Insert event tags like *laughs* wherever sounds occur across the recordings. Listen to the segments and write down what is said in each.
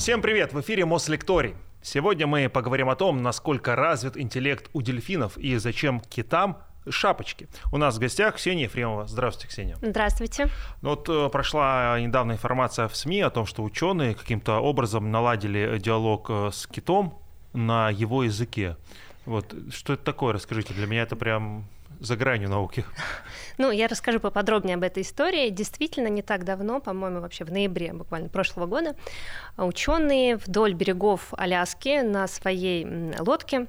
Всем привет! В эфире Мослекторий. Сегодня мы поговорим о том, насколько развит интеллект у дельфинов и зачем китам шапочки. У нас в гостях Ксения Ефремова. Здравствуйте, Ксения. Здравствуйте. Ну вот э, прошла недавно информация в СМИ о том, что ученые каким-то образом наладили диалог э, с китом на его языке. Вот что это такое, расскажите. Для меня это прям за гранью науки. Ну, я расскажу поподробнее об этой истории. Действительно, не так давно, по-моему, вообще в ноябре буквально прошлого года, ученые вдоль берегов Аляски на своей лодке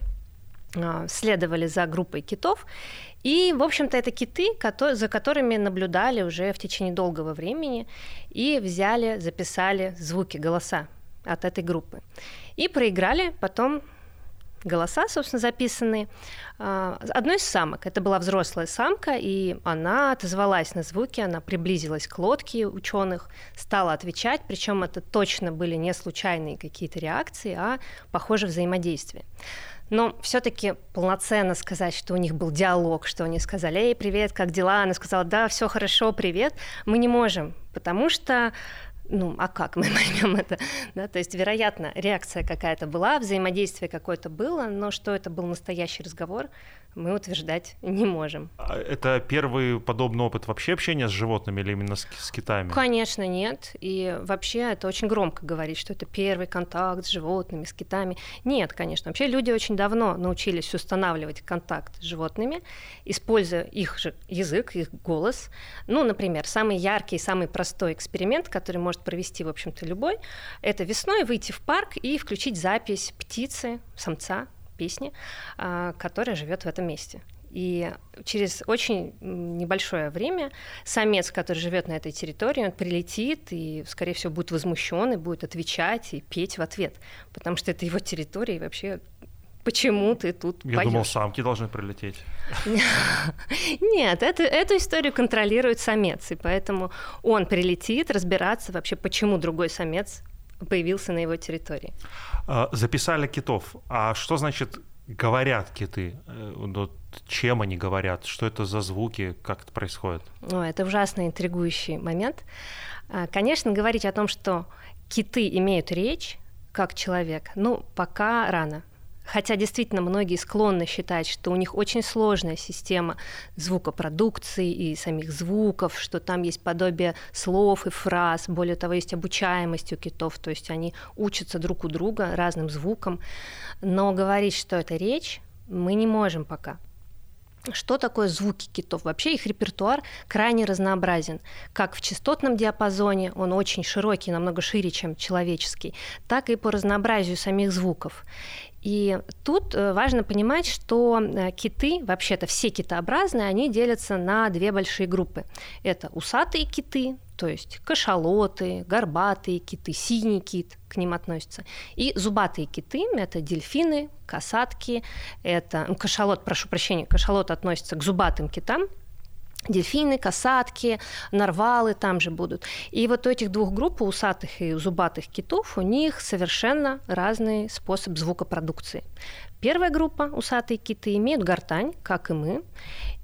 а, следовали за группой китов. И, в общем-то, это киты, за которыми наблюдали уже в течение долгого времени и взяли, записали звуки, голоса от этой группы. И проиграли потом голоса, собственно, записанные а, одной из самок. Это была взрослая самка, и она отозвалась на звуки, она приблизилась к лодке ученых, стала отвечать, причем это точно были не случайные какие-то реакции, а, похоже, взаимодействие. Но все-таки полноценно сказать, что у них был диалог, что они сказали, эй, привет, как дела? Она сказала, да, все хорошо, привет. Мы не можем, потому что ну, а как мы *laughs* поймем это? Да, то есть, вероятно, реакция какая-то была, взаимодействие какое-то было, но что это был настоящий разговор, мы утверждать не можем. А это первый подобный опыт вообще общения с животными или именно с, с китами? Конечно, нет. И вообще это очень громко говорить, что это первый контакт с животными, с китами. Нет, конечно. Вообще люди очень давно научились устанавливать контакт с животными, используя их же язык, их голос. Ну, например, самый яркий, самый простой эксперимент, который может провести, в общем-то, любой, это весной выйти в парк и включить запись птицы, самца, песни, а, которая живет в этом месте. И через очень небольшое время самец, который живет на этой территории, он прилетит и, скорее всего, будет возмущен и будет отвечать и петь в ответ, потому что это его территория и вообще почему ты тут Я поёшь? думал, самки должны прилететь. *laughs* Нет, это, эту историю контролирует самец, и поэтому он прилетит разбираться вообще, почему другой самец появился на его территории. А, записали китов. А что значит говорят киты? Э, вот чем они говорят? Что это за звуки? Как это происходит? О, это ужасно интригующий момент. А, конечно, говорить о том, что киты имеют речь, как человек, ну, пока рано. Хотя действительно многие склонны считать, что у них очень сложная система звукопродукции и самих звуков, что там есть подобие слов и фраз, более того, есть обучаемость у китов, то есть они учатся друг у друга разным звукам. Но говорить, что это речь, мы не можем пока. Что такое звуки китов? Вообще их репертуар крайне разнообразен. Как в частотном диапазоне, он очень широкий, намного шире, чем человеческий, так и по разнообразию самих звуков. И тут э, важно понимать, что э, киты, вообще-то все китообразные, они делятся на две большие группы. Это усатые киты, то есть кашалоты, горбатые киты, синий кит к ним относятся. И зубатые киты – это дельфины, касатки, это ну, кашалот, прошу прощения, кашалот относится к зубатым китам, дельфины, касатки, нарвалы там же будут. И вот у этих двух групп, у усатых и зубатых китов, у них совершенно разный способ звукопродукции. Первая группа, усатые киты, имеют гортань, как и мы,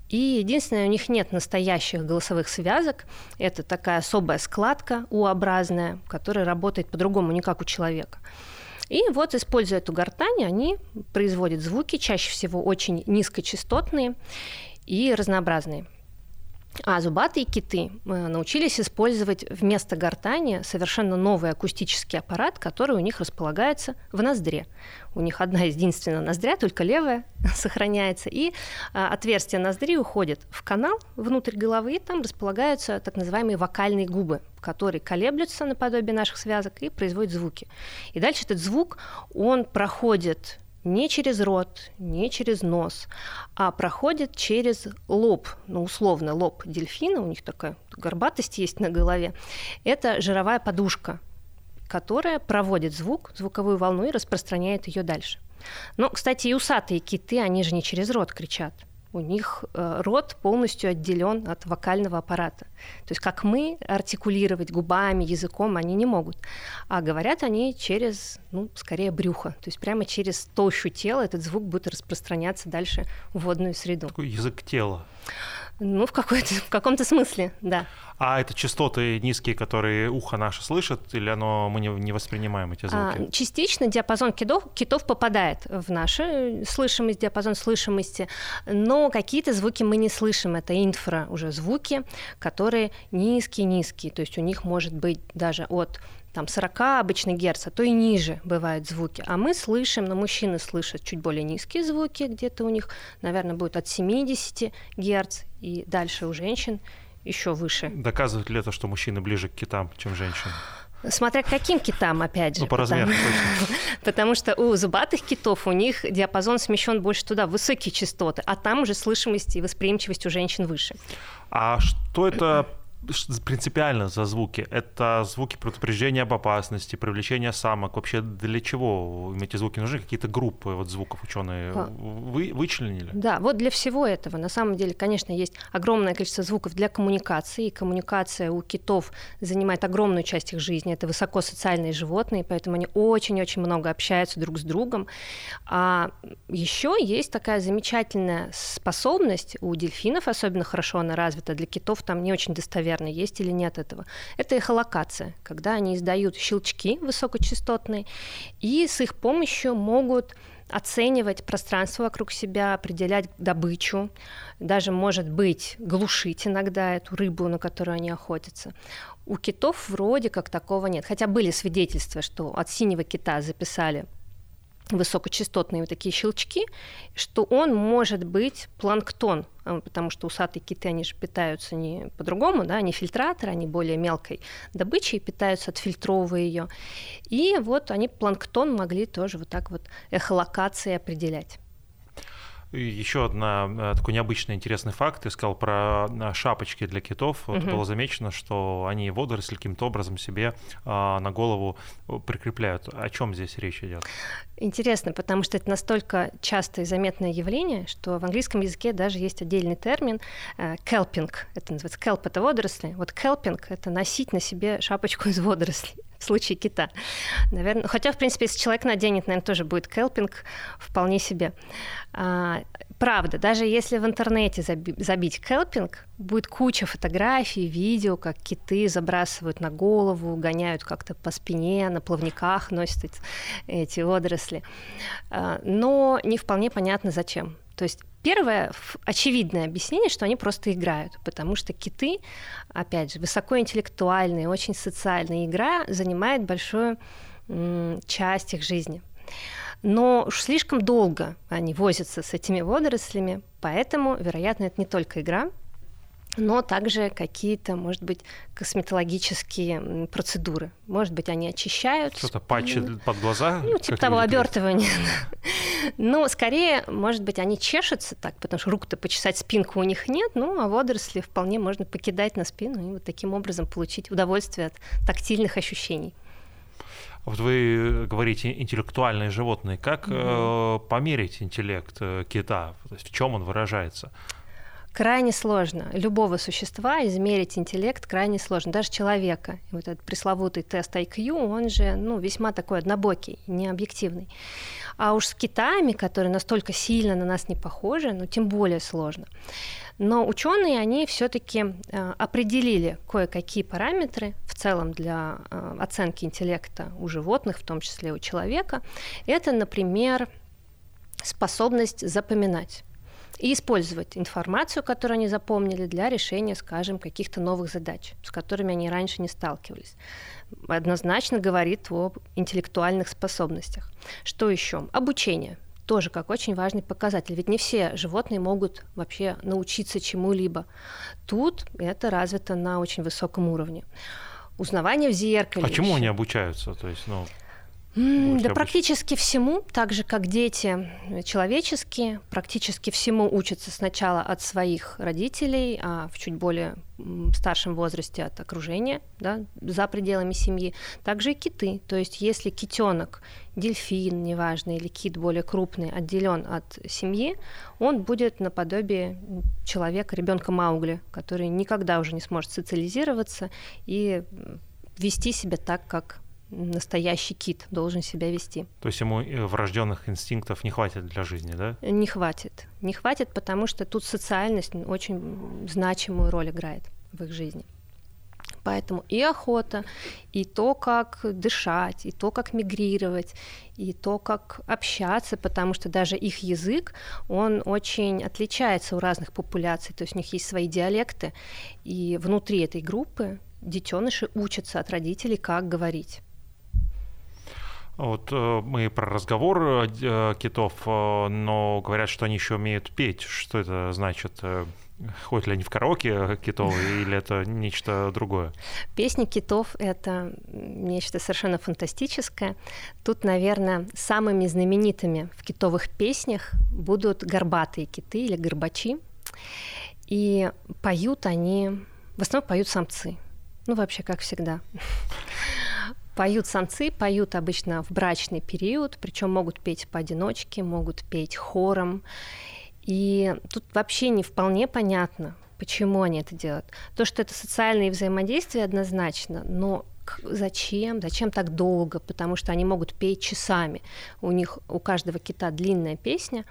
и единственное, у них нет настоящих голосовых связок. Это такая особая складка U-образная, которая работает по-другому, не как у человека. И вот, используя эту гортань, они производят звуки, чаще всего очень низкочастотные и разнообразные. А зубатые киты научились использовать вместо гортани совершенно новый акустический аппарат, который у них располагается в ноздре. У них одна единственная ноздря, только левая *laughs* сохраняется, и а, отверстие ноздри уходит в канал внутрь головы, и там располагаются так называемые вокальные губы, которые колеблются наподобие наших связок и производят звуки. И дальше этот звук, он проходит не через рот, не через нос, а проходит через лоб, ну, условно, лоб дельфина, у них такая горбатость есть на голове, это жировая подушка, которая проводит звук, звуковую волну и распространяет ее дальше. Но, кстати, и усатые киты, они же не через рот кричат у них э, рот полностью отделен от вокального аппарата. То есть как мы артикулировать губами, языком они не могут. А говорят они через, ну, скорее брюхо. То есть прямо через толщу тела этот звук будет распространяться дальше в водную среду. Такой язык тела. Ну, в, какой-то, в каком-то смысле, да. А это частоты низкие, которые ухо наше слышит, или оно, мы не, не воспринимаем эти звуки? А, частично диапазон китов, китов попадает в наши слышимость, диапазон слышимости, но какие-то звуки мы не слышим. Это инфра уже звуки, которые низкие-низкие, то есть у них может быть даже от там 40 обычно герц, а то и ниже бывают звуки. А мы слышим, но мужчины слышат чуть более низкие звуки, где-то у них, наверное, будет от 70 герц, и дальше у женщин еще выше. Доказывает ли это, что мужчины ближе к китам, чем женщины? Смотря к каким китам, опять же. Ну, по размеру потому, *laughs* потому что у зубатых китов у них диапазон смещен больше туда, высокие частоты, а там уже слышимость и восприимчивость у женщин выше. А что это принципиально за звуки? Это звуки предупреждения об опасности, привлечения самок. Вообще для чего им эти звуки нужны? Какие-то группы вот звуков ученые вы, вычленили? Да, вот для всего этого. На самом деле, конечно, есть огромное количество звуков для коммуникации. И коммуникация у китов занимает огромную часть их жизни. Это высокосоциальные животные, поэтому они очень-очень много общаются друг с другом. А еще есть такая замечательная способность у дельфинов, особенно хорошо она развита, для китов там не очень достоверно достоверно, есть или нет этого. Это эхолокация, когда они издают щелчки высокочастотные, и с их помощью могут оценивать пространство вокруг себя, определять добычу, даже, может быть, глушить иногда эту рыбу, на которую они охотятся. У китов вроде как такого нет. Хотя были свидетельства, что от синего кита записали высокочастотные вот такие щелчки, что он может быть планктон, а, потому что усатые киты, они же питаются не по-другому, да, они фильтраторы, они более мелкой добычей питаются, отфильтровывая ее. И вот они планктон могли тоже вот так вот эхолокацией определять. Еще одна э, такой необычный интересный факт. Ты сказал про э, шапочки для китов. Вот угу. было замечено, что они водоросли каким-то образом себе а, на голову э, прикрепляют. О чем здесь речь идет? Интересно, потому что это настолько частое и заметное явление, что в английском языке даже есть отдельный термин келпинг. Это называется келп это водоросли. Вот келпинг это носить на себе шапочку из водорослей в случае кита. Наверное, хотя, в принципе, если человек наденет, наверное, тоже будет келпинг вполне себе. А, правда, даже если в интернете заби- забить келпинг, будет куча фотографий, видео, как киты забрасывают на голову, гоняют как-то по спине, на плавниках носят эти, эти водоросли. А, но не вполне понятно, зачем. То есть Первое очевидное объяснение, что они просто играют, потому что киты, опять же, высокоинтеллектуальные, очень социальная игра занимает большую часть их жизни. Но уж слишком долго они возятся с этими водорослями, поэтому, вероятно, это не только игра, но также какие-то, может быть, косметологические процедуры. Может быть, они очищают. Что-то патчи под глаза? Ну, типа того, обертывания. Но скорее, может быть, они чешутся так, потому что рук-то почесать спинку у них нет, ну, а водоросли вполне можно покидать на спину и вот таким образом получить удовольствие от тактильных ощущений. Вот вы говорите интеллектуальные животные. Как mm-hmm. э, померить интеллект э, кита? То есть в чем он выражается? Крайне сложно. Любого существа измерить интеллект крайне сложно, даже человека. И вот этот пресловутый тест IQ, он же ну, весьма такой однобокий, необъективный. А уж с китами, которые настолько сильно на нас не похожи, ну тем более сложно. Но ученые, они все-таки э, определили кое-какие параметры в целом для э, оценки интеллекта у животных, в том числе у человека. Это, например, способность запоминать и использовать информацию, которую они запомнили, для решения, скажем, каких-то новых задач, с которыми они раньше не сталкивались. Однозначно говорит о интеллектуальных способностях. Что еще? Обучение тоже как очень важный показатель. Ведь не все животные могут вообще научиться чему-либо. Тут это развито на очень высоком уровне. Узнавание в зеркале. А чему они обучаются? То есть, ну... Да практически всему, так же как дети человеческие, практически всему учатся сначала от своих родителей, а в чуть более старшем возрасте от окружения, да, за пределами семьи. Также и киты. То есть если китенок, дельфин, неважно, или кит более крупный, отделен от семьи, он будет наподобие человека, ребенка Маугли, который никогда уже не сможет социализироваться и вести себя так, как настоящий кит должен себя вести. То есть ему э, врожденных инстинктов не хватит для жизни, да? Не хватит. Не хватит, потому что тут социальность очень значимую роль играет в их жизни. Поэтому и охота, и то, как дышать, и то, как мигрировать, и то, как общаться, потому что даже их язык, он очень отличается у разных популяций, то есть у них есть свои диалекты, и внутри этой группы детеныши учатся от родителей, как говорить. Вот э, мы про разговор э, китов, э, но говорят, что они еще умеют петь. Что это значит? Ходят ли они в караоке китовые *laughs* или это нечто другое? Песни китов — это нечто совершенно фантастическое. Тут, наверное, самыми знаменитыми в китовых песнях будут горбатые киты или горбачи. И поют они, в основном поют самцы. Ну, вообще, как всегда. *laughs* Поют самцы, поют обычно в брачный период, причем могут петь поодиночке, могут петь хором. И тут вообще не вполне понятно, почему они это делают. То, что это социальные взаимодействия однозначно, но зачем? Зачем так долго? Потому что они могут петь часами. У них у каждого кита длинная песня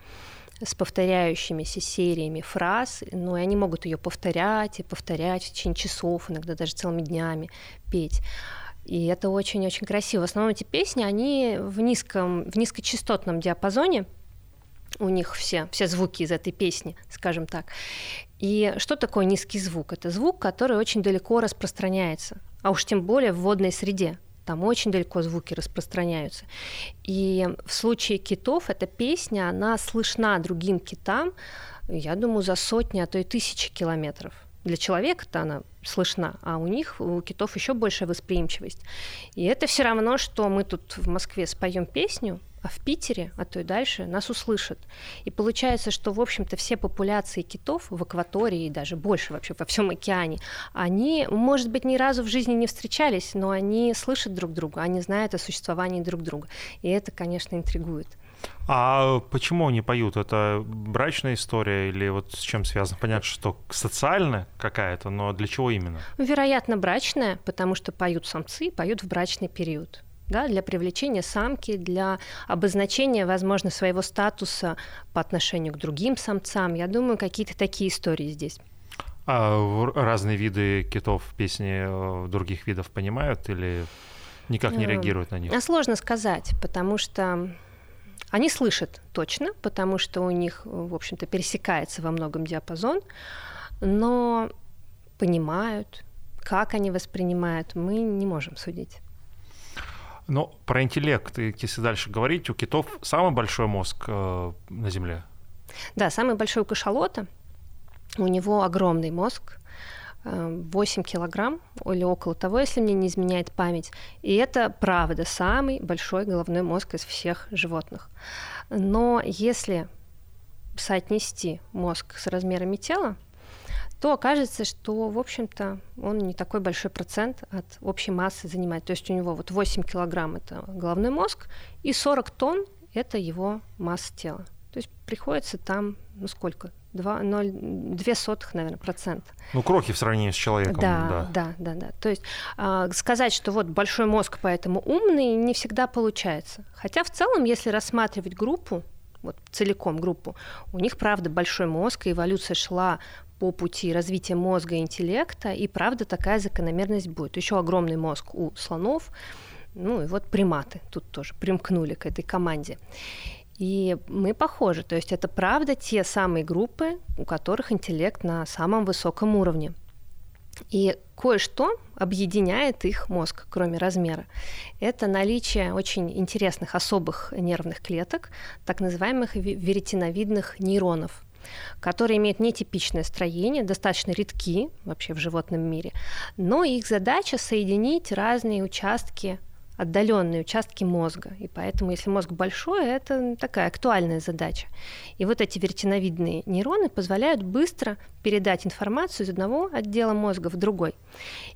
с повторяющимися сериями фраз, но и они могут ее повторять и повторять в течение часов, иногда даже целыми днями петь. И это очень-очень красиво. В основном эти песни, они в, низком, в низкочастотном диапазоне, у них все, все звуки из этой песни, скажем так. И что такое низкий звук? Это звук, который очень далеко распространяется, а уж тем более в водной среде. Там очень далеко звуки распространяются. И в случае китов эта песня, она слышна другим китам, я думаю, за сотни, а то и тысячи километров. Для человека-то она слышна, а у них, у китов еще большая восприимчивость. И это все равно, что мы тут в Москве споем песню, а в Питере, а то и дальше, нас услышат. И получается, что, в общем-то, все популяции китов в акватории и даже больше вообще во всем океане, они, может быть, ни разу в жизни не встречались, но они слышат друг друга, они знают о существовании друг друга. И это, конечно, интригует. А почему они поют? Это брачная история или вот с чем связано? Понятно, что социальная какая-то, но для чего именно? Вероятно, брачная, потому что поют самцы, поют в брачный период да, для привлечения самки, для обозначения, возможно, своего статуса по отношению к другим самцам. Я думаю, какие-то такие истории здесь. А разные виды китов песни э, других видов понимают или никак не эм, реагируют на них? А сложно сказать, потому что они слышат точно, потому что у них, в общем-то, пересекается во многом диапазон, но понимают, как они воспринимают, мы не можем судить. Но про интеллект, если дальше говорить, у китов самый большой мозг э, на Земле. Да, самый большой у кашалота. У него огромный мозг, 8 э, килограмм или около того, если мне не изменяет память. И это, правда, самый большой головной мозг из всех животных. Но если соотнести мозг с размерами тела, то окажется, что, в общем-то, он не такой большой процент от общей массы занимает. То есть у него вот 8 килограмм – это головной мозг, и 40 тонн – это его масса тела. То есть приходится там, ну сколько, 2, 0, 2 сотых, наверное, процент. Ну, крохи в сравнении с человеком. Да, да, да, да. да. То есть э, сказать, что вот большой мозг, поэтому умный, не всегда получается. Хотя в целом, если рассматривать группу, вот целиком группу, у них, правда, большой мозг, и эволюция шла по пути развития мозга и интеллекта, и правда такая закономерность будет. Еще огромный мозг у слонов, ну и вот приматы тут тоже примкнули к этой команде. И мы похожи, то есть это правда те самые группы, у которых интеллект на самом высоком уровне. И кое-что объединяет их мозг, кроме размера. Это наличие очень интересных особых нервных клеток, так называемых веретиновидных нейронов которые имеют нетипичное строение, достаточно редки вообще в животном мире, но их задача соединить разные участки отдаленные участки мозга. И поэтому, если мозг большой, это такая актуальная задача. И вот эти вертиновидные нейроны позволяют быстро передать информацию из одного отдела мозга в другой.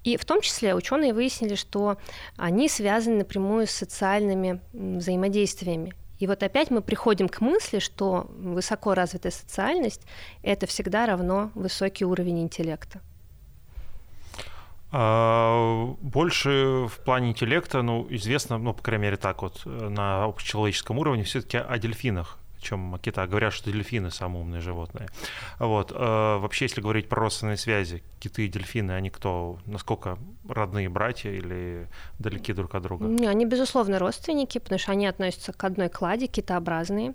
И в том числе ученые выяснили, что они связаны напрямую с социальными взаимодействиями. И вот опять мы приходим к мысли, что высоко развитая социальность — это всегда равно высокий уровень интеллекта. А, больше в плане интеллекта, ну, известно, ну, по крайней мере, так вот, на общечеловеческом уровне все-таки о дельфинах чем кита. Говорят, что дельфины самые умные животные. Вот. А, вообще, если говорить про родственные связи, киты и дельфины, они кто? Насколько родные братья или далеки друг от друга? Не, они, безусловно, родственники, потому что они относятся к одной кладе, китообразные.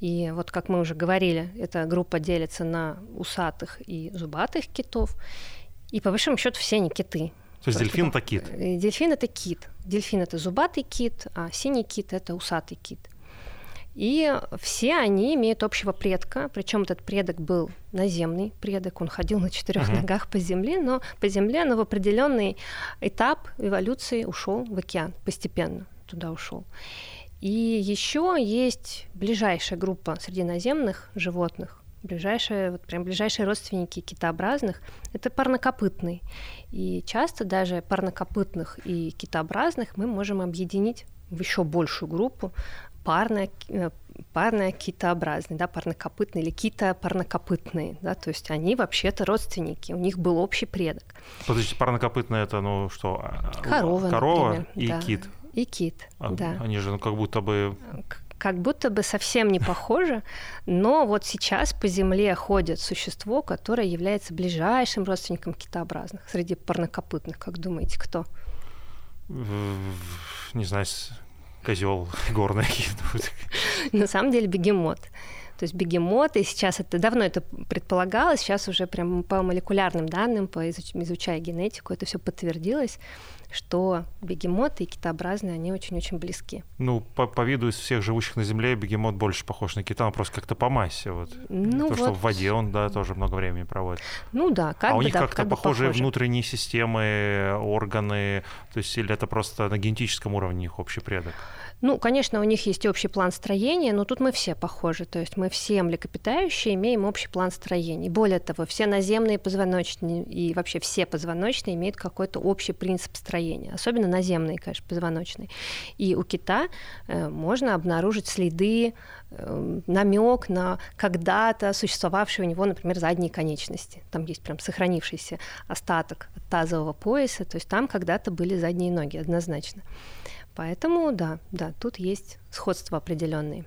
И вот, как мы уже говорили, эта группа делится на усатых и зубатых китов. И по большому счету все они киты. То есть дельфин это кит? Э, дельфин это кит. Дельфин это зубатый кит, а синий кит это усатый кит. И все они имеют общего предка, причем этот предок был наземный предок, он ходил на четырех uh-huh. ногах по земле, но по земле, но в определенный этап эволюции ушел в океан, постепенно туда ушел. И еще есть ближайшая группа среди наземных животных, ближайшие, вот прям ближайшие родственники китообразных, это парнокопытные. И часто даже парнокопытных и китообразных мы можем объединить в еще большую группу парная, э, парная китообразные, да, парнокопытные или кита-парнокопытные, да, то есть они вообще-то родственники, у них был общий предок. Подождите, парнокопытные это, ну что? А, корова, Корова например, и да. кит. И кит, а, да. Они же, ну, как будто бы как будто бы совсем не похоже, но вот сейчас по Земле ходит существо, которое является ближайшим родственником китообразных среди парнокопытных. Как думаете, кто? Не знаю, козел горный. На самом деле бегемот. То есть бегемот, и сейчас это давно это предполагалось, сейчас уже прям по молекулярным данным, по изучая генетику, это все подтвердилось что бегемоты и китообразные, они очень-очень близки. Ну, по, по виду из всех живущих на Земле бегемот больше похож на кита, он просто как-то по массе. Вот. Ну, Потому вот... что в воде он, да, тоже много времени проводит. Ну да, как А бы, у них да, как-то как похожие похоже. внутренние системы, органы, то есть или это просто на генетическом уровне их общий предок? Ну, конечно, у них есть общий план строения, но тут мы все похожи. То есть мы все млекопитающие имеем общий план строения. Более того, все наземные позвоночные и вообще все позвоночные имеют какой-то общий принцип строения. Особенно наземные, конечно, позвоночные. И у кита э, можно обнаружить следы, э, намек на когда-то существовавшие у него, например, задние конечности. Там есть прям сохранившийся остаток тазового пояса, то есть там когда-то были задние ноги, однозначно. Поэтому да, да, тут есть сходство определенные.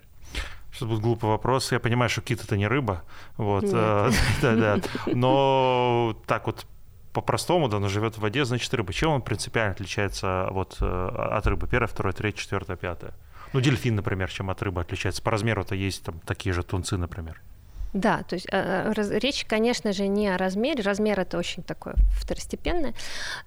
Сейчас будет глупый вопрос. Я понимаю, что кит это не рыба. Вот, э, *laughs* да, да. *laughs* Но так вот по-простому, да, он живет в воде, значит рыба. Чем он принципиально отличается вот, э, от рыбы? Первая, вторая, третья, четвертая, пятая. Ну, дельфин, например, чем от рыбы отличается. По размеру-то есть там такие же тунцы, например. Да, то есть э, раз, речь, конечно же, не о размере. Размер это очень такое второстепенное.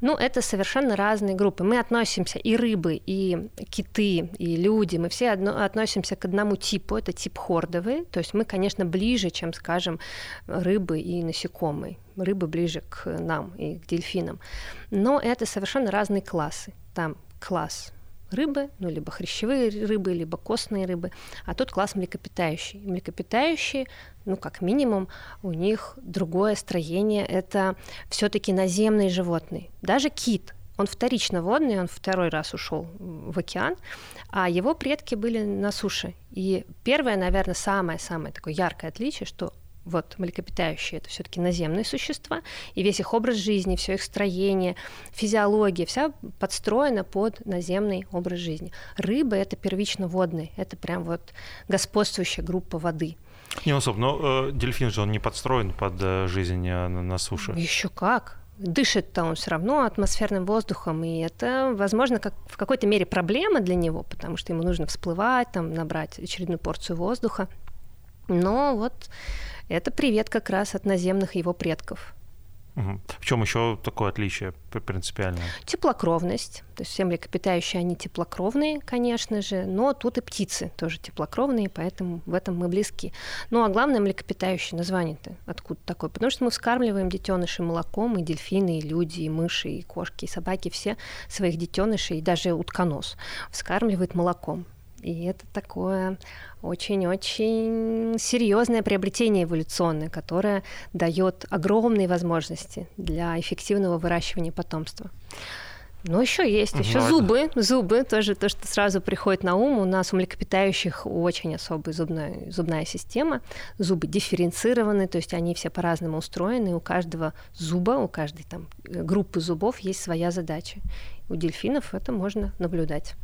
Но это совершенно разные группы. Мы относимся и рыбы, и киты, и люди. Мы все одно, относимся к одному типу. Это тип хордовый. То есть мы, конечно, ближе, чем, скажем, рыбы и насекомые. Рыбы ближе к нам и к дельфинам. Но это совершенно разные классы. Там класс рыбы, ну, либо хрящевые рыбы, либо костные рыбы, а тут класс млекопитающие. Млекопитающие, ну, как минимум, у них другое строение, это все таки наземные животные. Даже кит, он вторично водный, он второй раз ушел в океан, а его предки были на суше. И первое, наверное, самое-самое такое яркое отличие, что вот млекопитающие это все-таки наземные существа, и весь их образ жизни, все их строение, физиология, вся подстроена под наземный образ жизни. Рыбы это первично водные, это прям вот господствующая группа воды. Не особо, но э, дельфин же он не подстроен под э, жизнь э, на, на суше. Еще как. Дышит-то он все равно атмосферным воздухом, и это, возможно, как в какой-то мере проблема для него, потому что ему нужно всплывать, там, набрать очередную порцию воздуха. Но вот это привет как раз от наземных его предков. Угу. В чем еще такое отличие принципиальное? Теплокровность. То есть все млекопитающие, они теплокровные, конечно же, но тут и птицы тоже теплокровные, поэтому в этом мы близки. Ну а главное млекопитающие, название-то откуда такое? Потому что мы вскармливаем детенышей молоком, и дельфины, и люди, и мыши, и кошки, и собаки, все своих детенышей, и даже утконос вскармливают молоком. И это такое очень-очень серьезное приобретение эволюционное, которое дает огромные возможности для эффективного выращивания потомства. Ну, еще есть, еще ну, зубы, зубы, тоже то, что сразу приходит на ум. У нас у млекопитающих очень особая зубная, зубная система. Зубы дифференцированы, то есть они все по-разному устроены. У каждого зуба, у каждой там группы зубов есть своя задача. У дельфинов это можно наблюдать.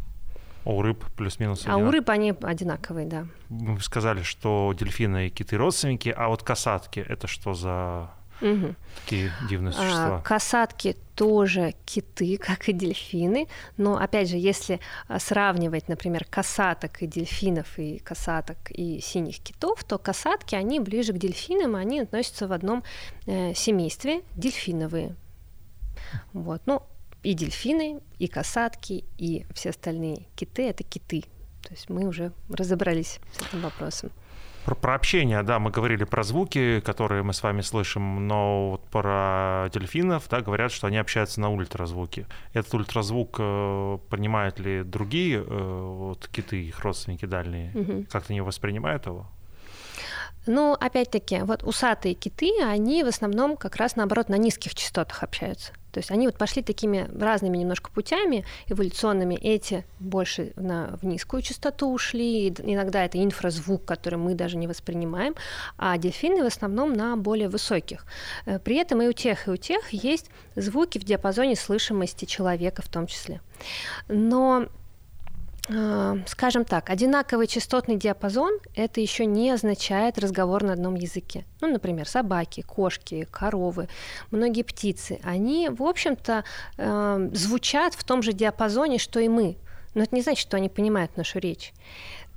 А у рыб плюс-минус А у рыб они одинаковые, да. Вы сказали, что дельфины и киты родственники, а вот касатки это что за Угу. Такие дивные а, существа. А, касатки тоже киты, *laughs* как и дельфины. Но опять же, если а, сравнивать, например, касаток и дельфинов, и касаток и синих китов, то касатки, они ближе к дельфинам, они относятся в одном э, семействе дельфиновые. Вот. Ну, и дельфины, и касатки, и все остальные киты — это киты. То есть мы уже разобрались с этим вопросом. Про, про общение, да, мы говорили про звуки, которые мы с вами слышим, но вот про дельфинов, да, говорят, что они общаются на ультразвуке. Этот ультразвук э, понимают ли другие э, вот, киты, их родственники дальние? Угу. Как-то не воспринимают его? Ну, опять-таки, вот усатые киты, они в основном как раз наоборот на низких частотах общаются. То есть они вот пошли такими разными немножко путями эволюционными. Эти больше на, в низкую частоту ушли, иногда это инфразвук, который мы даже не воспринимаем, а дельфины в основном на более высоких. Э, при этом и у тех, и у тех есть звуки в диапазоне слышимости человека в том числе. Но скажем так, одинаковый частотный диапазон это еще не означает разговор на одном языке. Ну, например, собаки, кошки, коровы, многие птицы, они, в общем-то, э, звучат в том же диапазоне, что и мы. Но это не значит, что они понимают нашу речь.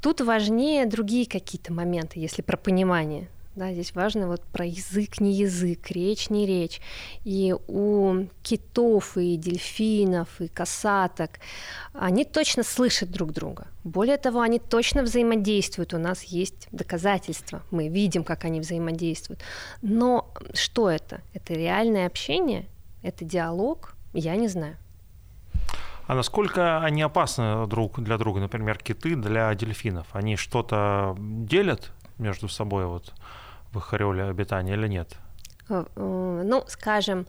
Тут важнее другие какие-то моменты, если про понимание. Да, здесь важно вот про язык, не язык, речь, не речь. И у китов, и дельфинов, и касаток, они точно слышат друг друга. Более того, они точно взаимодействуют. У нас есть доказательства. Мы видим, как они взаимодействуют. Но что это? Это реальное общение? Это диалог? Я не знаю. А насколько они опасны друг для друга, например, киты для дельфинов? Они что-то делят между собой? Вот в их ореоле обитания или нет? Э, э, ну, скажем,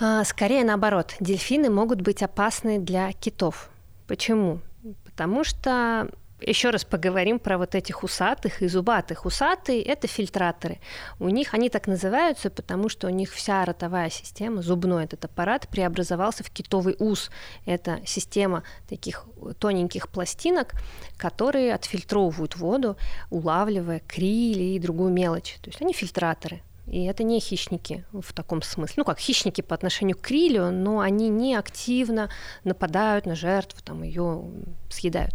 э, скорее наоборот, дельфины могут быть опасны для китов. Почему? Потому что еще раз поговорим про вот этих усатых и зубатых. Усатые – это фильтраторы. У них они так называются, потому что у них вся ротовая система, зубной этот аппарат, преобразовался в китовый ус. Это система таких тоненьких пластинок, которые отфильтровывают воду, улавливая крили и другую мелочь. То есть они фильтраторы. И это не хищники в таком смысле. Ну, как хищники по отношению к крилю, но они не активно нападают на жертву, там ее съедают.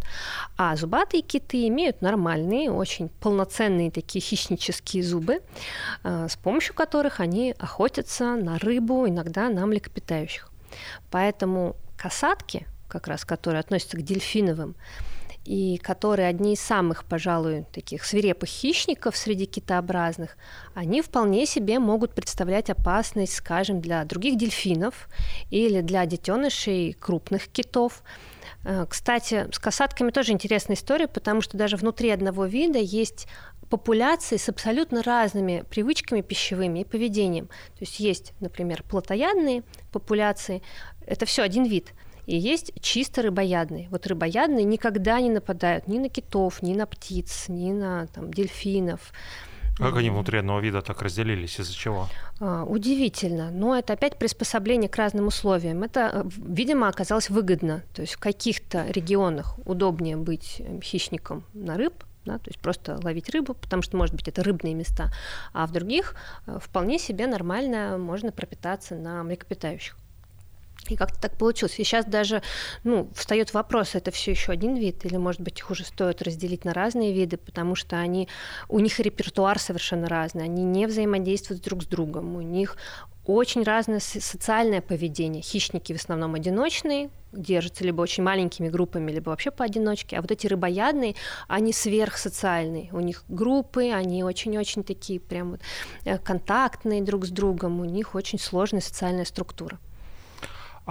А зубатые киты имеют нормальные, очень полноценные такие хищнические зубы, э, с помощью которых они охотятся на рыбу, иногда на млекопитающих. Поэтому касатки, как раз которые относятся к дельфиновым, и которые одни из самых, пожалуй, таких свирепых хищников среди китообразных, они вполне себе могут представлять опасность, скажем, для других дельфинов или для детенышей крупных китов. Э, кстати, с касатками тоже интересная история, потому что даже внутри одного вида есть популяции с абсолютно разными привычками пищевыми и поведением. То есть есть, например, плотоядные популяции, это все один вид – и есть чисто рыбоядные. Вот рыбоядные никогда не нападают ни на китов, ни на птиц, ни на там, дельфинов. Как они внутри одного вида так разделились? Из-за чего? А, удивительно. Но это опять приспособление к разным условиям. Это, видимо, оказалось выгодно. То есть в каких-то регионах удобнее быть эм, хищником на рыб, да, то есть просто ловить рыбу, потому что, может быть, это рыбные места, а в других э, вполне себе нормально можно пропитаться на млекопитающих. И как-то так получилось. И сейчас даже ну, встает вопрос, это все еще один вид, или, может быть, их уже стоит разделить на разные виды, потому что они, у них репертуар совершенно разный, они не взаимодействуют друг с другом, у них очень разное социальное поведение. Хищники в основном одиночные, держатся либо очень маленькими группами, либо вообще поодиночке. А вот эти рыбоядные, они сверхсоциальные. У них группы, они очень-очень такие прям вот э, контактные друг с другом. У них очень сложная социальная структура.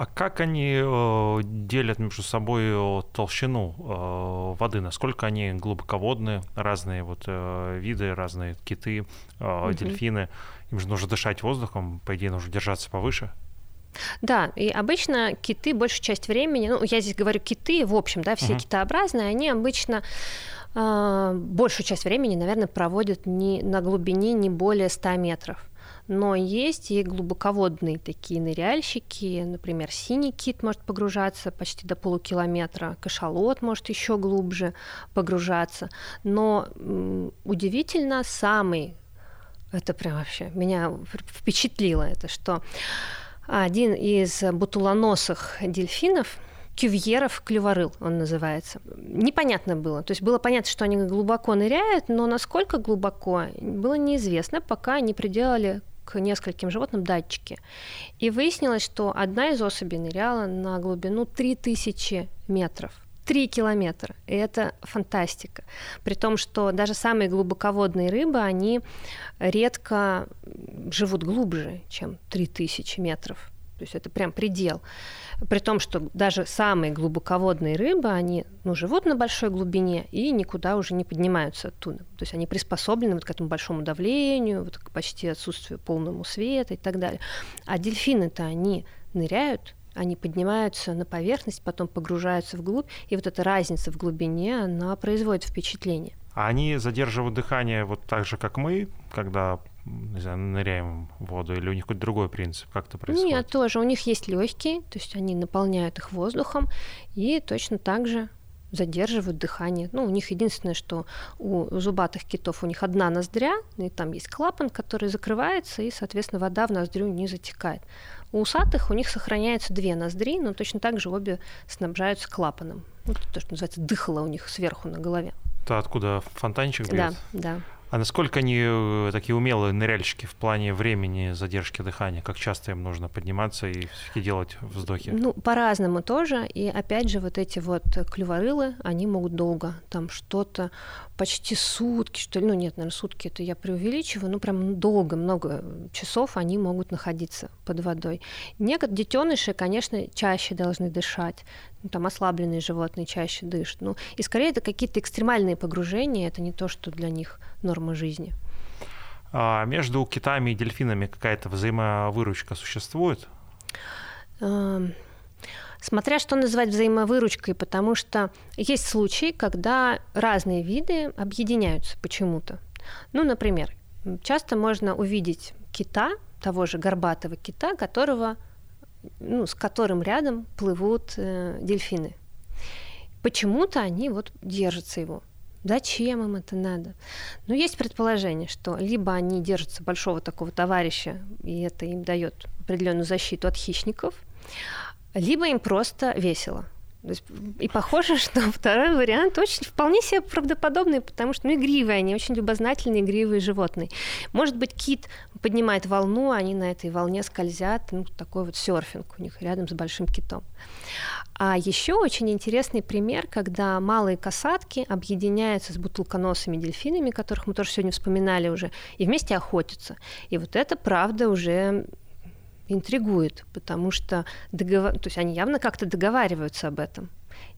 А как они э, делят между собой э, толщину э, воды? Насколько они глубоководные, разные вот виды, разные киты, угу. дельфины? Им же нужно дышать воздухом, по идее, нужно держаться повыше. Да, и обычно киты большую часть времени, ну, я здесь говорю киты, в общем, да, все uh-huh. китообразные, они обычно э, большую часть времени, наверное, проводят не, на глубине не более 100 метров. Но есть и глубоководные такие ныряльщики, например, синий кит может погружаться почти до полукилометра, кашалот может еще глубже погружаться. Но удивительно, самый, это прям вообще меня впечатлило, это что один из бутулоносых дельфинов, кювьеров клюворыл он называется. Непонятно было. То есть было понятно, что они глубоко ныряют, но насколько глубоко, было неизвестно, пока не приделали нескольким животным датчики. И выяснилось, что одна из особей ныряла на глубину 3000 метров. 3 километра. И это фантастика. При том, что даже самые глубоководные рыбы, они редко живут глубже, чем 3000 метров. То есть это прям предел. При том, что даже самые глубоководные рыбы, они ну, живут на большой глубине и никуда уже не поднимаются оттуда. То есть они приспособлены вот к этому большому давлению, вот к почти отсутствию полному света и так далее. А дельфины-то они ныряют, они поднимаются на поверхность, потом погружаются вглубь, и вот эта разница в глубине, она производит впечатление. А они задерживают дыхание вот так же, как мы, когда не знаю, ныряем в воду, или у них какой-то другой принцип, как это происходит? Нет, тоже. У них есть легкие, то есть они наполняют их воздухом, и точно так же задерживают дыхание. Ну, у них единственное, что у зубатых китов у них одна ноздря, и там есть клапан, который закрывается, и, соответственно, вода в ноздрю не затекает. У усатых у них сохраняются две ноздри, но точно так же обе снабжаются клапаном. Вот то, что называется дыхало у них сверху на голове. Это откуда фонтанчик бьет? Да, да. А насколько они э, такие умелые ныряльщики в плане времени задержки дыхания? Как часто им нужно подниматься и все-таки делать вздохи? Ну, по-разному тоже. И опять же, вот эти вот клюворылы, они могут долго. Там что-то почти сутки, что ли. Ну, нет, наверное, сутки это я преувеличиваю. Ну, прям долго, много часов они могут находиться под водой. Некоторые детеныши, конечно, чаще должны дышать там ослабленные животные чаще дышат. Ну, и скорее это какие-то экстремальные погружения, это не то, что для них норма жизни. А между китами и дельфинами какая-то взаимовыручка существует? Смотря что называть взаимовыручкой, потому что есть случаи, когда разные виды объединяются почему-то. Ну, например, часто можно увидеть кита, того же горбатого кита, которого ну, с которым рядом плывут э, дельфины. Почему-то они вот держатся его. Зачем им это надо? Ну, есть предположение, что либо они держатся большого такого товарища, и это им дает определенную защиту от хищников, либо им просто весело. И похоже, *laughs* что второй вариант очень вполне себе правдоподобный, потому что ну, игривые они, очень любознательные, игривые животные. Может быть, кит поднимает волну, они на этой волне скользят, ну, такой вот серфинг у них рядом с большим китом. А еще очень интересный пример, когда малые касатки объединяются с бутылконосыми дельфинами, которых мы тоже сегодня вспоминали уже, и вместе охотятся. И вот это, правда, уже интригует, потому что договор... то есть они явно как-то договариваются об этом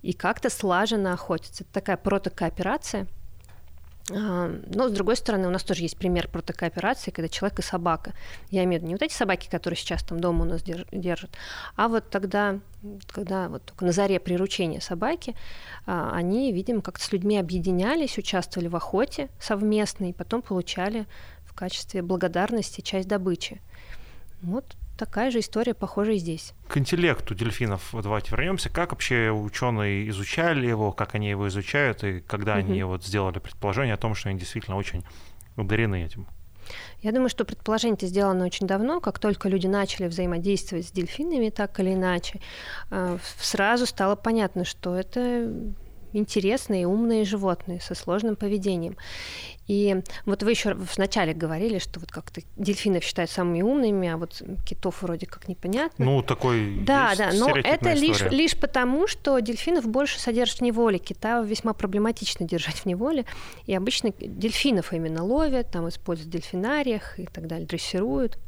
и как-то слаженно охотятся. Это такая протокооперация. А, но, с другой стороны, у нас тоже есть пример протокооперации, когда человек и собака. Я имею в виду не вот эти собаки, которые сейчас там дома у нас держат, а вот тогда, когда вот только на заре приручения собаки, а, они, видимо, как-то с людьми объединялись, участвовали в охоте совместно и потом получали в качестве благодарности часть добычи. Вот такая же история, похожая здесь. К интеллекту дельфинов давайте вернемся. Как вообще ученые изучали его, как они его изучают, и когда угу. они вот сделали предположение о том, что они действительно очень одарены этим? Я думаю, что предположение это сделано очень давно, как только люди начали взаимодействовать с дельфинами так или иначе, э, сразу стало понятно, что это интересные, умные животные со сложным поведением. И вот вы еще вначале говорили, что вот как-то дельфинов считают самыми умными, а вот китов вроде как непонятно. Ну, такой Да, да, но это лишь, лишь потому, что дельфинов больше содержат в неволе. Кита весьма проблематично держать в неволе. И обычно дельфинов именно ловят, там используют в дельфинариях и так далее, дрессируют.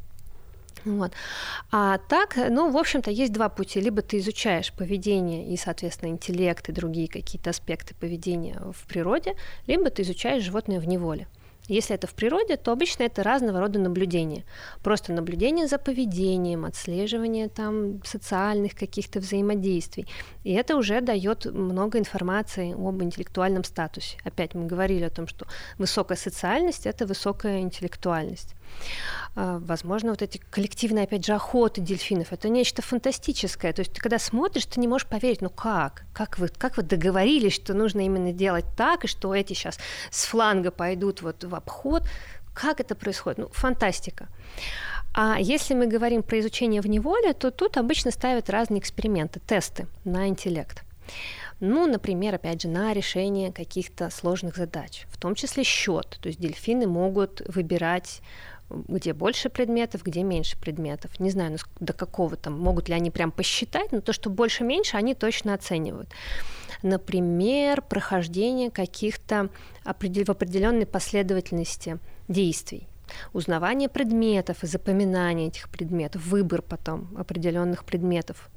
Вот. А так, ну, в общем-то, есть два пути. Либо ты изучаешь поведение и, соответственно, интеллект и другие какие-то аспекты поведения в природе, либо ты изучаешь животное в неволе. Если это в природе, то обычно это разного рода наблюдения. Просто наблюдение за поведением, отслеживание там социальных каких-то взаимодействий. И это уже дает много информации об интеллектуальном статусе. Опять мы говорили о том, что высокая социальность – это высокая интеллектуальность. А, возможно, вот эти коллективные, опять же, охоты дельфинов, это нечто фантастическое. То есть ты когда смотришь, ты не можешь поверить, ну как? Как вы, как вы договорились, что нужно именно делать так, и что эти сейчас с фланга пойдут вот в обход? Как это происходит? Ну, фантастика. А если мы говорим про изучение в неволе, то тут обычно ставят разные эксперименты, тесты на интеллект. Ну, например, опять же, на решение каких-то сложных задач, в том числе счет. То есть дельфины могут выбирать где больше предметов, где меньше предметов. Не знаю, до какого там, могут ли они прям посчитать, но то, что больше-меньше, они точно оценивают. Например, прохождение каких-то в определенной последовательности действий узнавание предметов и запоминание этих предметов, выбор потом определенных предметов.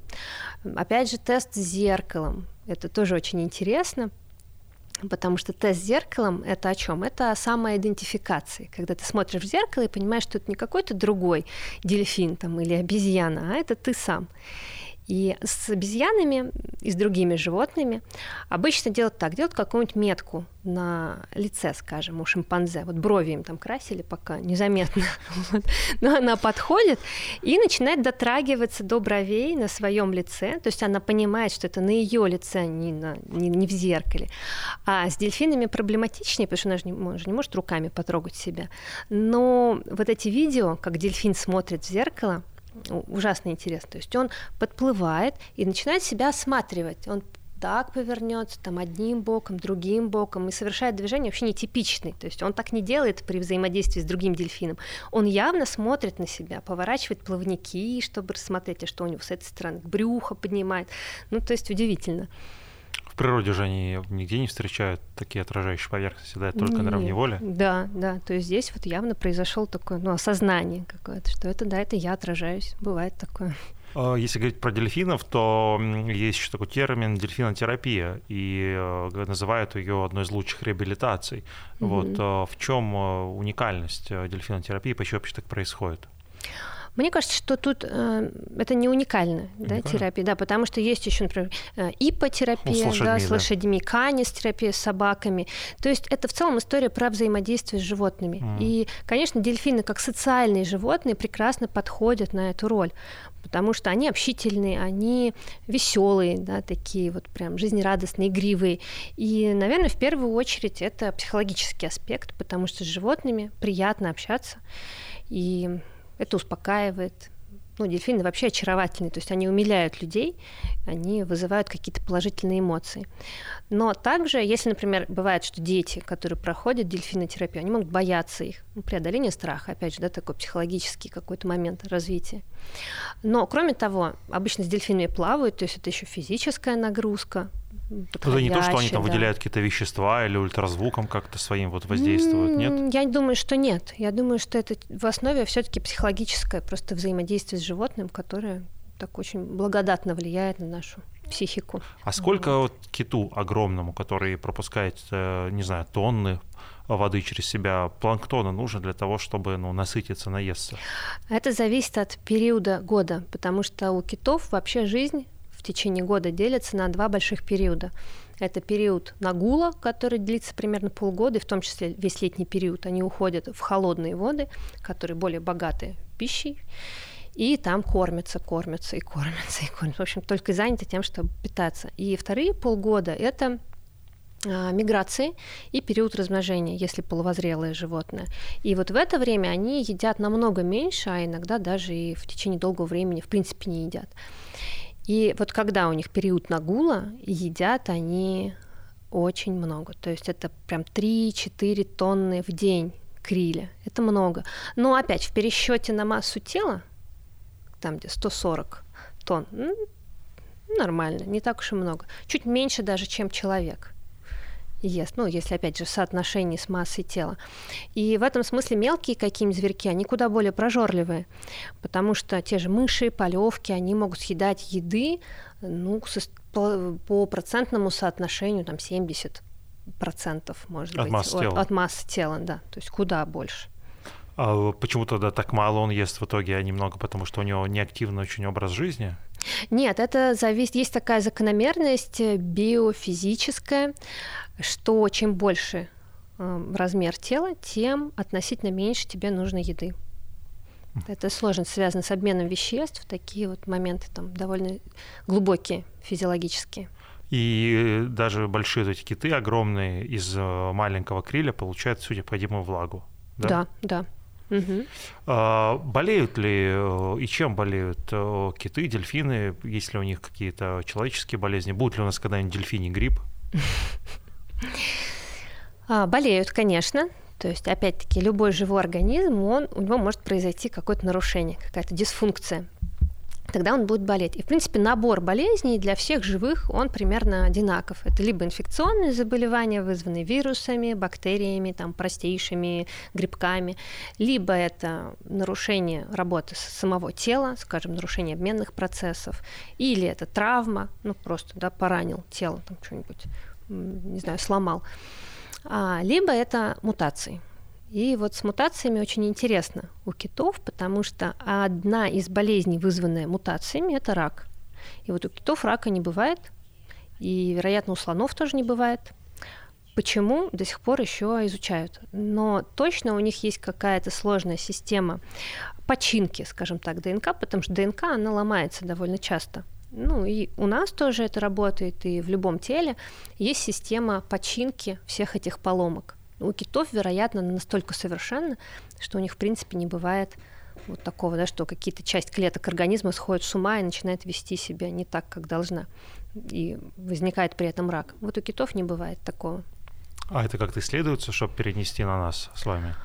Опять же, тест с зеркалом. Это тоже очень интересно, Потому что тест с зеркалом это о чем? Это о самоидентификации. Когда ты смотришь в зеркало и понимаешь, что это не какой-то другой дельфин там, или обезьяна, а это ты сам. И с обезьянами и с другими животными обычно делают так, делают какую-нибудь метку на лице, скажем, у шимпанзе. Вот брови им там красили пока незаметно. *laughs* Вот. Но она подходит и начинает дотрагиваться до бровей на своем лице. То есть она понимает, что это на ее лице, не, на, не, не в зеркале. А с дельфинами проблематичнее, потому что она же не, она же не может руками потрогать себя. Но вот эти видео, как дельфин смотрит в зеркало, ужасно интересно. То есть он подплывает и начинает себя осматривать. Он так повернется, там одним боком, другим боком и совершает движение вообще нетипичный. То есть он так не делает при взаимодействии с другим дельфином. Он явно смотрит на себя, поворачивает плавники, чтобы рассмотреть, а что у него с этой стороны, брюхо поднимает. Ну, то есть удивительно природе же они нигде не встречают такие отражающие поверхности, да, только Нет. на воли. Да, да, то есть здесь вот явно произошел такое, ну, осознание какое-то, что это, да, это я отражаюсь, бывает такое. А, если говорить про дельфинов, то есть еще такой термин дельфинотерапия, и э, называют ее одной из лучших реабилитаций. Mm-hmm. Вот э, в чем э, уникальность дельфинотерапии, почему вообще так происходит? Мне кажется, что тут э, это не уникально, да, терапия, да, потому что есть еще, например, э, ипотерапия, ну, с лошадьми, да, с лошадьми, да. канис-терапия с собаками. То есть это в целом история про взаимодействие с животными. Mm. И, конечно, дельфины как социальные животные прекрасно подходят на эту роль потому что они общительные, они веселые, да, такие вот прям жизнерадостные, игривые. И, наверное, в первую очередь это психологический аспект, потому что с животными приятно общаться. И это успокаивает. Ну, дельфины вообще очаровательные, то есть они умиляют людей, они вызывают какие-то положительные эмоции. Но также, если, например, бывает, что дети, которые проходят дельфинотерапию, они могут бояться их, ну, преодоление страха, опять же, да, такой психологический какой-то момент развития. Но, кроме того, обычно с дельфинами плавают, то есть это еще физическая нагрузка, это не то, что они там да. выделяют какие-то вещества или ультразвуком как-то своим вот воздействуют, нет? Я думаю, что нет. Я думаю, что это в основе все-таки психологическое просто взаимодействие с животным, которое так очень благодатно влияет на нашу психику. А сколько вот. вот киту огромному, который пропускает, э, не знаю, тонны воды через себя, планктона нужно для того, чтобы ну, насытиться, наесться? Это зависит от периода года, потому что у китов вообще жизнь в течение года делятся на два больших периода. Это период нагула, который длится примерно полгода, и в том числе весь летний период. Они уходят в холодные воды, которые более богаты пищей, и там кормятся, кормятся и кормятся и кормятся. В общем, только заняты тем, чтобы питаться. И вторые полгода – это а, миграции и период размножения, если половозрелое животное. И вот в это время они едят намного меньше, а иногда даже и в течение долгого времени в принципе не едят. И вот когда у них период нагула, едят они очень много. То есть это прям 3-4 тонны в день криля. Это много. Но опять в пересчете на массу тела, там где 140 тонн, нормально, не так уж и много. Чуть меньше даже, чем человек ест, ну, если, опять же, в соотношении с массой тела. И в этом смысле мелкие какие-нибудь зверьки, они куда более прожорливые, потому что те же мыши, полевки, они могут съедать еды, ну, по, процентному соотношению, там, 70 процентов, может от быть. Массы от, тела. от массы тела, да. То есть куда больше. А почему тогда так мало он ест в итоге, а немного, потому что у него неактивный очень образ жизни? Нет, это зависит. Есть такая закономерность э, биофизическая, что чем больше э, размер тела, тем относительно меньше тебе нужно еды. Это сложно связано с обменом веществ, такие вот моменты там довольно глубокие физиологические. И даже большие вот эти киты огромные из э, маленького криля получают всю необходимую влагу. Да, да. да. Угу. А, болеют ли э, и чем болеют э, киты, дельфины, есть ли у них какие-то человеческие болезни? Будет ли у нас когда-нибудь дельфиний грипп? А, болеют, конечно. То есть, опять-таки, любой живой организм, он, у него может произойти какое-то нарушение, какая-то дисфункция. Тогда он будет болеть. И, в принципе, набор болезней для всех живых, он примерно одинаков. Это либо инфекционные заболевания, вызванные вирусами, бактериями, там, простейшими грибками, либо это нарушение работы самого тела, скажем, нарушение обменных процессов, или это травма, ну, просто, да, поранил тело, там, что-нибудь, не знаю, сломал а, либо это мутации. И вот с мутациями очень интересно у китов, потому что одна из болезней, вызванная мутациями, это рак. И вот у китов рака не бывает, и, вероятно, у слонов тоже не бывает. Почему до сих пор еще изучают? Но точно у них есть какая-то сложная система починки, скажем так, ДНК, потому что ДНК, она ломается довольно часто. Ну и у нас тоже это работает, и в любом теле есть система починки всех этих поломок. У китов, вероятно, настолько совершенна, что у них, в принципе, не бывает вот такого, да, что какие-то часть клеток организма сходят с ума и начинает вести себя не так, как должна. И возникает при этом рак. Вот у китов не бывает такого. А это как-то исследуется, чтобы перенести на нас с вами?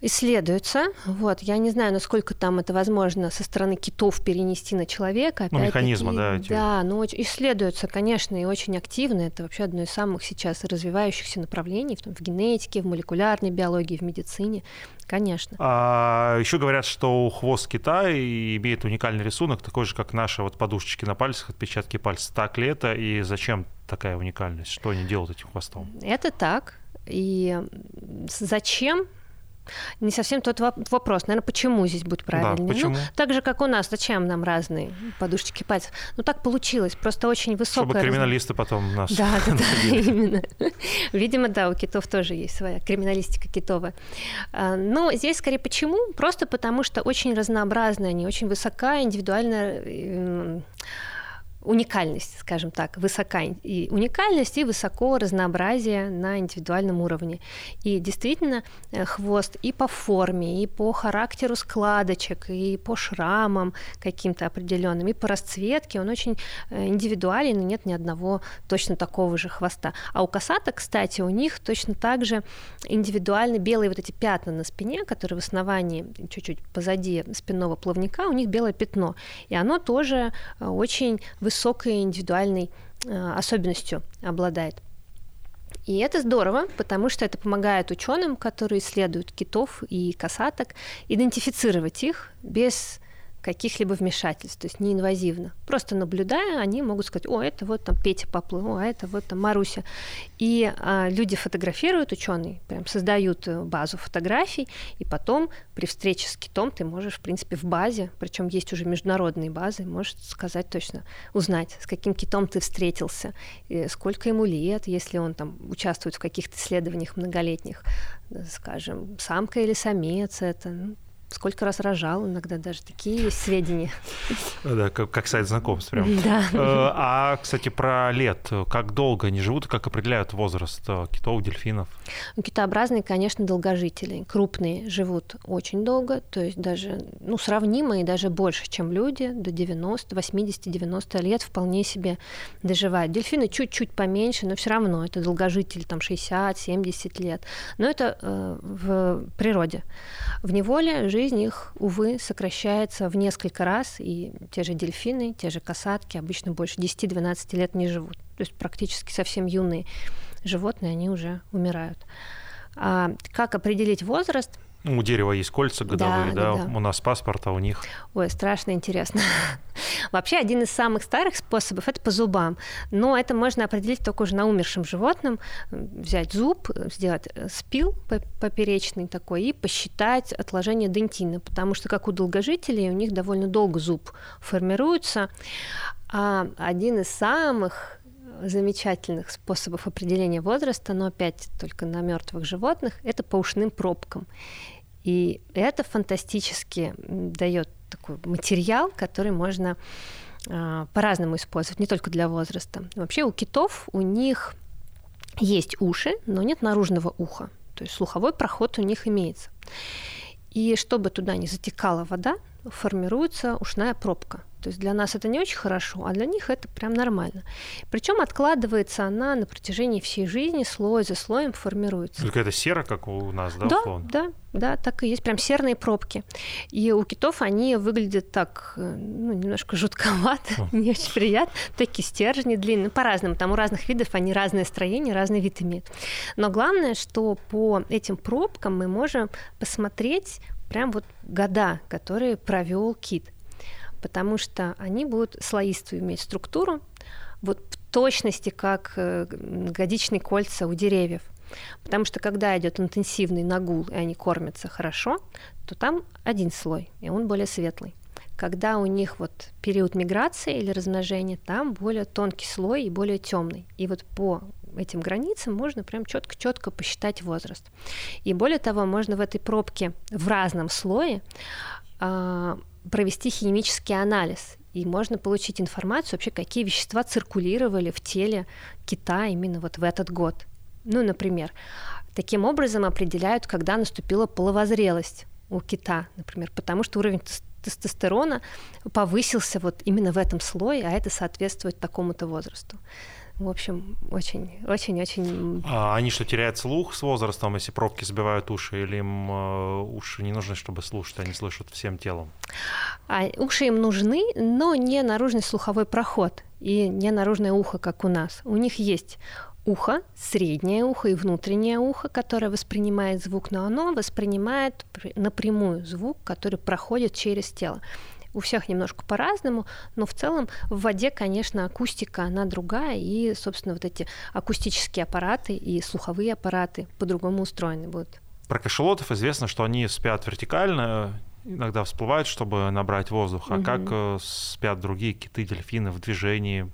Исследуется. Вот. Я не знаю, насколько там это возможно со стороны китов перенести на человека. Ну, механизмы, да. Эти... Да, но исследуется, конечно, и очень активно. Это вообще одно из самых сейчас развивающихся направлений в, том, в генетике, в молекулярной биологии, в медицине. Конечно. А еще говорят, что хвост кита имеет уникальный рисунок, такой же, как наши вот подушечки на пальцах, отпечатки пальцев. Так ли это и зачем такая уникальность? Что они делают этим хвостом? Это так. И зачем? Не совсем тот вопрос. Наверное, почему здесь будет правильно? Да, почему? Ну, так же, как у нас. Зачем нам разные подушечки пальцев? Ну, так получилось. Просто очень высокая... Чтобы криминалисты потом нас... Да, да, да, *laughs* именно. Видимо, да, у китов тоже есть своя криминалистика китовая. А, но здесь скорее почему? Просто потому, что очень разнообразная, они очень высокая, индивидуальная уникальность, скажем так, высока и уникальность и высоко разнообразие на индивидуальном уровне. И действительно э, хвост и по форме, и по характеру складочек, и по шрамам каким-то определенным, и по расцветке он очень э, индивидуален, и нет ни одного точно такого же хвоста. А у косаток, кстати, у них точно так же индивидуально белые вот эти пятна на спине, которые в основании чуть-чуть позади спинного плавника, у них белое пятно. И оно тоже э, очень высокой индивидуальной э, особенностью обладает. И это здорово, потому что это помогает ученым, которые исследуют китов и касаток, идентифицировать их без каких-либо вмешательств, то есть неинвазивно. Просто наблюдая, они могут сказать, о, это вот там Петя поплыл, а это вот там Маруся. И а, люди фотографируют, ученые прям создают э, базу фотографий, и потом при встрече с китом ты можешь, в принципе, в базе, причем есть уже международные базы, можешь сказать точно, узнать, с каким китом ты встретился, сколько ему лет, если он там участвует в каких-то исследованиях многолетних, скажем, самка или самец это, ну, сколько раз рожал, иногда даже такие есть сведения. Да, как, как сайт знакомств прям. *laughs* Да. Э, а, кстати, про лет. Как долго они живут и как определяют возраст э, китов, дельфинов? Ну, китообразные, конечно, долгожители. Крупные живут очень долго, то есть даже, ну, сравнимо и даже больше, чем люди, до 90, 80-90 лет вполне себе доживают. Дельфины чуть-чуть поменьше, но все равно это долгожители, там 60-70 лет. Но это э, в природе. В неволе жизнь жизнь их, увы, сокращается в несколько раз, и те же дельфины, те же касатки обычно больше 10-12 лет не живут. То есть практически совсем юные животные, они уже умирают. А как определить возраст? Ну, у дерева есть кольца годовые, да, да, да, у нас паспорт, а у них... Ой, страшно интересно. *laughs* Вообще, один из самых старых способов – это по зубам. Но это можно определить только уже на умершем животном. Взять зуб, сделать э, спил поперечный такой и посчитать отложение дентина. Потому что, как у долгожителей, у них довольно долго зуб формируется. А один из самых замечательных способов определения возраста, но опять только на мертвых животных, это по ушным пробкам. И это фантастически дает такой материал, который можно э, по-разному использовать, не только для возраста. Вообще у китов у них есть уши, но нет наружного уха. То есть слуховой проход у них имеется. И чтобы туда не затекала вода, формируется ушная пробка. То есть для нас это не очень хорошо, а для них это прям нормально. Причем откладывается она на протяжении всей жизни, слой за слоем формируется. Только это сера, как у нас, да? Да, условно? да, да, так и есть, прям серные пробки. И у китов они выглядят так, э, ну, немножко жутковато, не очень приятно. Такие стержни длинные, по-разному. Там у разных видов они разное строение, разный вид имеют. Но главное, что по этим пробкам мы можем посмотреть прям вот года, которые провел кит потому что они будут слоистую иметь структуру, вот в точности, как э, годичные кольца у деревьев. Потому что когда идет интенсивный нагул, и они кормятся хорошо, то там один слой, и он более светлый. Когда у них вот период миграции или размножения, там более тонкий слой и более темный. И вот по этим границам можно прям четко-четко посчитать возраст. И более того, можно в этой пробке в разном слое а, провести химический анализ, и можно получить информацию вообще, какие вещества циркулировали в теле кита именно вот в этот год. Ну, например, таким образом определяют, когда наступила половозрелость у кита, например, потому что уровень тестостерона повысился вот именно в этом слое, а это соответствует такому-то возрасту. В общем, очень, очень, очень. А они что, теряют слух с возрастом, если пробки сбивают уши, или им э, уши не нужны, чтобы слушать, они слышат всем телом? А, уши им нужны, но не наружный слуховой проход и не наружное ухо, как у нас. У них есть ухо, среднее ухо и внутреннее ухо, которое воспринимает звук, но оно воспринимает напрямую звук, который проходит через тело. У всех немножко по-разному, но в целом в воде, конечно, акустика, она другая, и, собственно, вот эти акустические аппараты и слуховые аппараты по-другому устроены будут. Про кашалотов известно, что они спят вертикально, иногда всплывают, чтобы набрать воздух. А угу. как э, спят другие киты, дельфины в движении,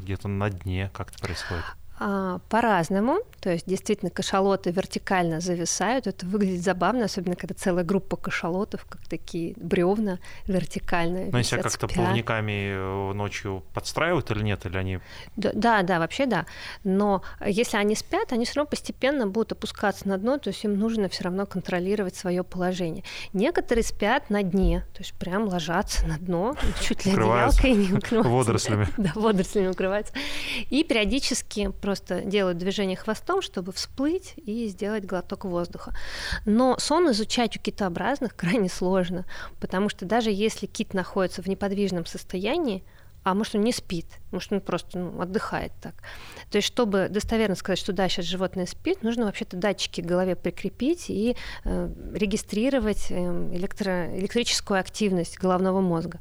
где-то на дне, как это происходит? А, по-разному. То есть действительно кашалоты вертикально зависают. Это выглядит забавно, особенно когда целая группа кашалотов, как такие бревна вертикальные. Но если как-то плавниками э, ночью подстраивают или нет, или они... Да, да, да, вообще да. Но если они спят, они все равно постепенно будут опускаться на дно, то есть им нужно все равно контролировать свое положение. Некоторые спят на дне, то есть прям ложатся на дно, чуть ли одеялкой не укрываются. Водорослями. *laughs* Да, водорослями укрываются. И периодически просто делают движение хвостом, чтобы всплыть и сделать глоток воздуха. Но сон изучать у китообразных *laughs* крайне сложно, потому что даже если кит находится в неподвижном состоянии, а может он не спит, может он просто ну, отдыхает так. То есть, чтобы достоверно сказать, что да, сейчас животное спит, нужно вообще-то датчики к голове прикрепить и э, регистрировать э, электро, электрическую активность головного мозга.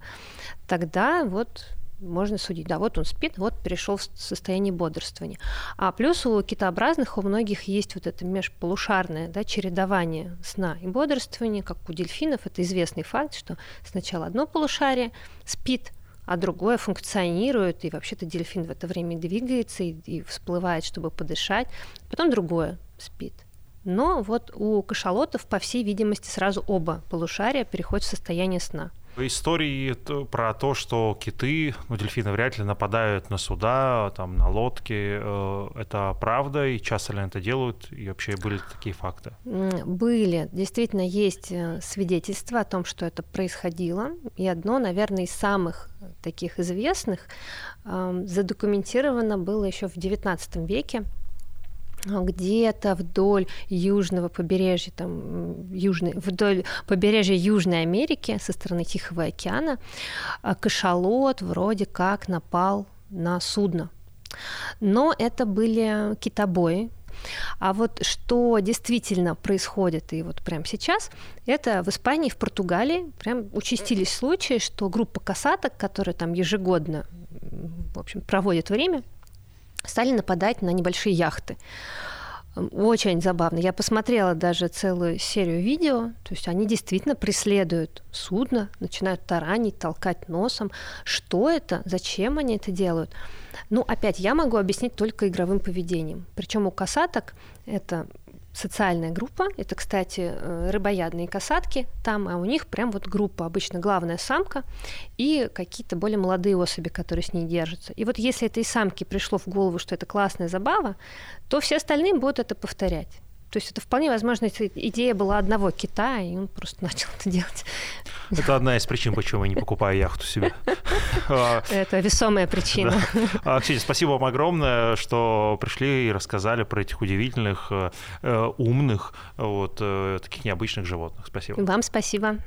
Тогда вот можно судить, да, вот он спит, вот перешел в состояние бодрствования. А плюс у китообразных у многих есть вот это межполушарное да, чередование сна и бодрствования, как у дельфинов. Это известный факт, что сначала одно полушарие спит, а другое функционирует, и вообще-то дельфин в это время двигается и, и всплывает, чтобы подышать, потом другое спит. Но вот у кашалотов, по всей видимости, сразу оба полушария переходят в состояние сна. Истории про то, что киты, ну, дельфины вряд ли нападают на суда, там, на лодки, э, это правда, и часто ли они это делают, и вообще были такие факты? Были. Действительно, есть э, свидетельства о том, что это происходило, и одно, наверное, из самых таких известных задокументировано было еще в XIX веке где-то вдоль южного побережья, там, южной, вдоль побережья Южной Америки со стороны Тихого океана а, кашалот вроде как напал на судно. Но это были китобои, А вот что действительно происходит и вот прямо сейчас, это в Испании, в Португалии прям участились случаи, что группа касаток, которые там ежегодно в общем, проводят время, стали нападать на небольшие яхты. Очень забавно. Я посмотрела даже целую серию видео. То есть они действительно преследуют судно, начинают таранить, толкать носом. Что это? Зачем они это делают? Ну, опять, я могу объяснить только игровым поведением. Причем у касаток это социальная группа. Это, кстати, э, рыбоядные касатки там, а у них прям вот группа, обычно главная самка и какие-то более молодые особи, которые с ней держатся. И вот если этой самке пришло в голову, что это классная забава, то все остальные будут это повторять. То есть это вполне возможно, идея была одного кита, и он просто *laughs* начал это делать. Это одна из причин, почему я не покупаю яхту себе. *laughs* А, это весомая причина. Да. Ксения, спасибо вам огромное, что пришли и рассказали про этих удивительных, э, умных, вот, э, таких необычных животных. Спасибо. Вам спасибо.